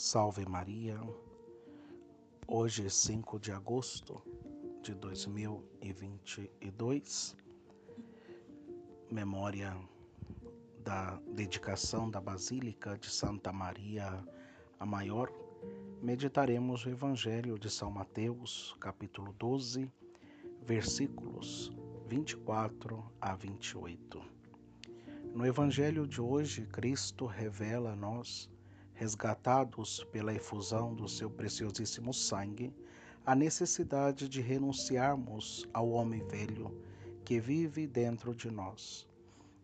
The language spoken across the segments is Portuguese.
Salve Maria. Hoje, 5 de agosto de 2022, memória da dedicação da Basílica de Santa Maria a Maior, meditaremos o Evangelho de São Mateus, capítulo 12, versículos 24 a 28. No Evangelho de hoje, Cristo revela a nós resgatados pela efusão do seu preciosíssimo sangue, a necessidade de renunciarmos ao homem velho que vive dentro de nós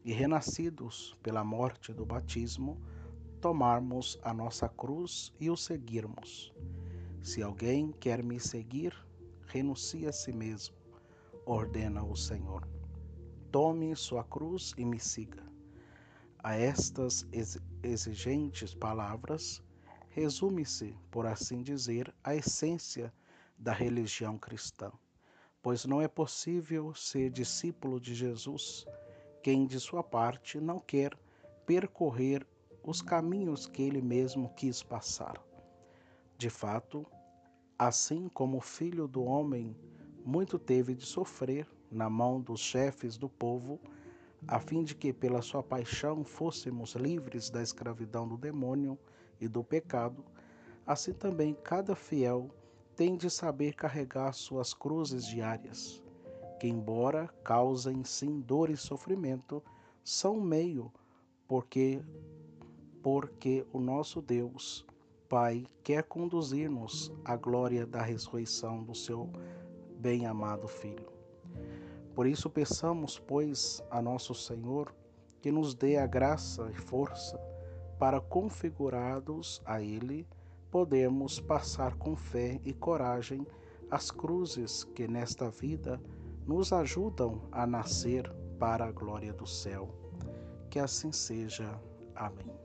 e, renascidos pela morte do batismo, tomarmos a nossa cruz e o seguirmos. Se alguém quer me seguir, renuncie a si mesmo, ordena o Senhor. Tome sua cruz e me siga. A estas exigentes palavras, resume-se, por assim dizer, a essência da religião cristã, pois não é possível ser discípulo de Jesus quem, de sua parte, não quer percorrer os caminhos que ele mesmo quis passar. De fato, assim como o filho do homem muito teve de sofrer na mão dos chefes do povo, a fim de que pela sua paixão fôssemos livres da escravidão do demônio e do pecado, assim também cada fiel tem de saber carregar suas cruzes diárias, que embora causem sim dor e sofrimento, são meio porque porque o nosso Deus, Pai, quer conduzir-nos à glória da ressurreição do seu bem-amado Filho. Por isso, peçamos, pois, a nosso Senhor que nos dê a graça e força para, configurados a Ele, podermos passar com fé e coragem as cruzes que nesta vida nos ajudam a nascer para a glória do céu. Que assim seja. Amém.